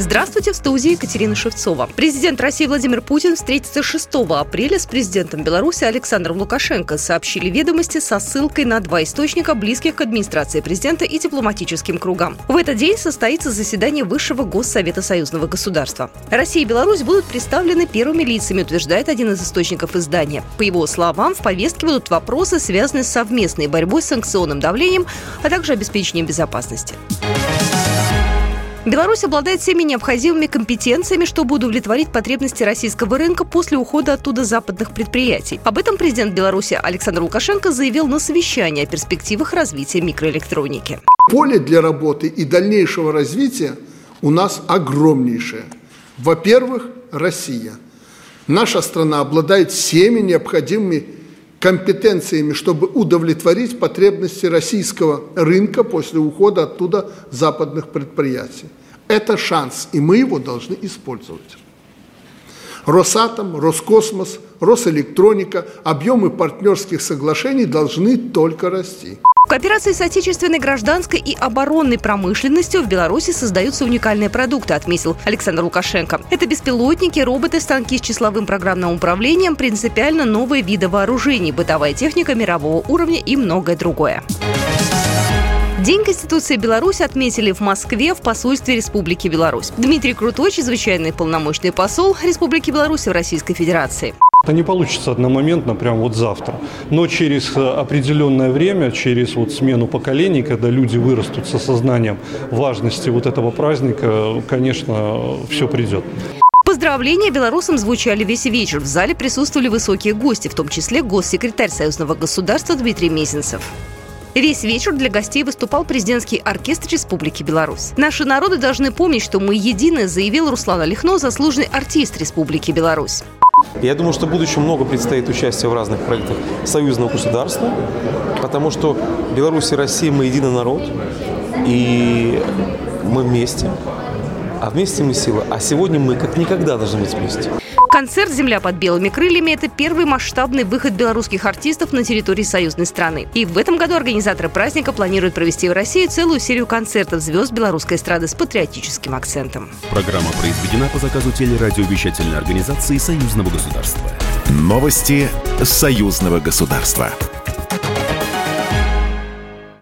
Здравствуйте, в студии Екатерина Шевцова. Президент России Владимир Путин встретится 6 апреля с президентом Беларуси Александром Лукашенко, сообщили ведомости со ссылкой на два источника, близких к администрации президента и дипломатическим кругам. В этот день состоится заседание Высшего Госсовета Союзного государства. Россия и Беларусь будут представлены первыми лицами, утверждает один из источников издания. По его словам, в повестке будут вопросы, связанные с совместной борьбой с санкционным давлением, а также обеспечением безопасности. Беларусь обладает всеми необходимыми компетенциями, чтобы удовлетворить потребности российского рынка после ухода оттуда западных предприятий. Об этом президент Беларуси Александр Лукашенко заявил на совещании о перспективах развития микроэлектроники. Поле для работы и дальнейшего развития у нас огромнейшее. Во-первых, Россия. Наша страна обладает всеми необходимыми компетенциями, чтобы удовлетворить потребности российского рынка после ухода оттуда западных предприятий. Это шанс, и мы его должны использовать. Росатом, Роскосмос, Росэлектроника, объемы партнерских соглашений должны только расти. В кооперации с отечественной гражданской и оборонной промышленностью в Беларуси создаются уникальные продукты, отметил Александр Лукашенко. Это беспилотники, роботы, станки с числовым программным управлением, принципиально новые виды вооружений, бытовая техника мирового уровня и многое другое. День Конституции Беларуси отметили в Москве в посольстве Республики Беларусь. Дмитрий Крутой, чрезвычайный полномочный посол Республики Беларусь в Российской Федерации. Это не получится одномоментно, прям вот завтра. Но через э, определенное время, через вот смену поколений, когда люди вырастут с осознанием важности вот этого праздника, конечно, все придет. Поздравления белорусам звучали весь вечер. В зале присутствовали высокие гости, в том числе госсекретарь Союзного государства Дмитрий Мезенцев. Весь вечер для гостей выступал президентский оркестр Республики Беларусь. Наши народы должны помнить, что мы едины, заявил Руслан Олехно, заслуженный артист Республики Беларусь. Я думаю, что в будущем много предстоит участия в разных проектах союзного государства, потому что Беларусь и Россия мы единый народ, и мы вместе. А вместе мы сила. А сегодня мы как никогда должны быть вместе. Концерт «Земля под белыми крыльями» – это первый масштабный выход белорусских артистов на территории союзной страны. И в этом году организаторы праздника планируют провести в России целую серию концертов звезд белорусской эстрады с патриотическим акцентом. Программа произведена по заказу телерадиовещательной организации Союзного государства. Новости Союзного государства.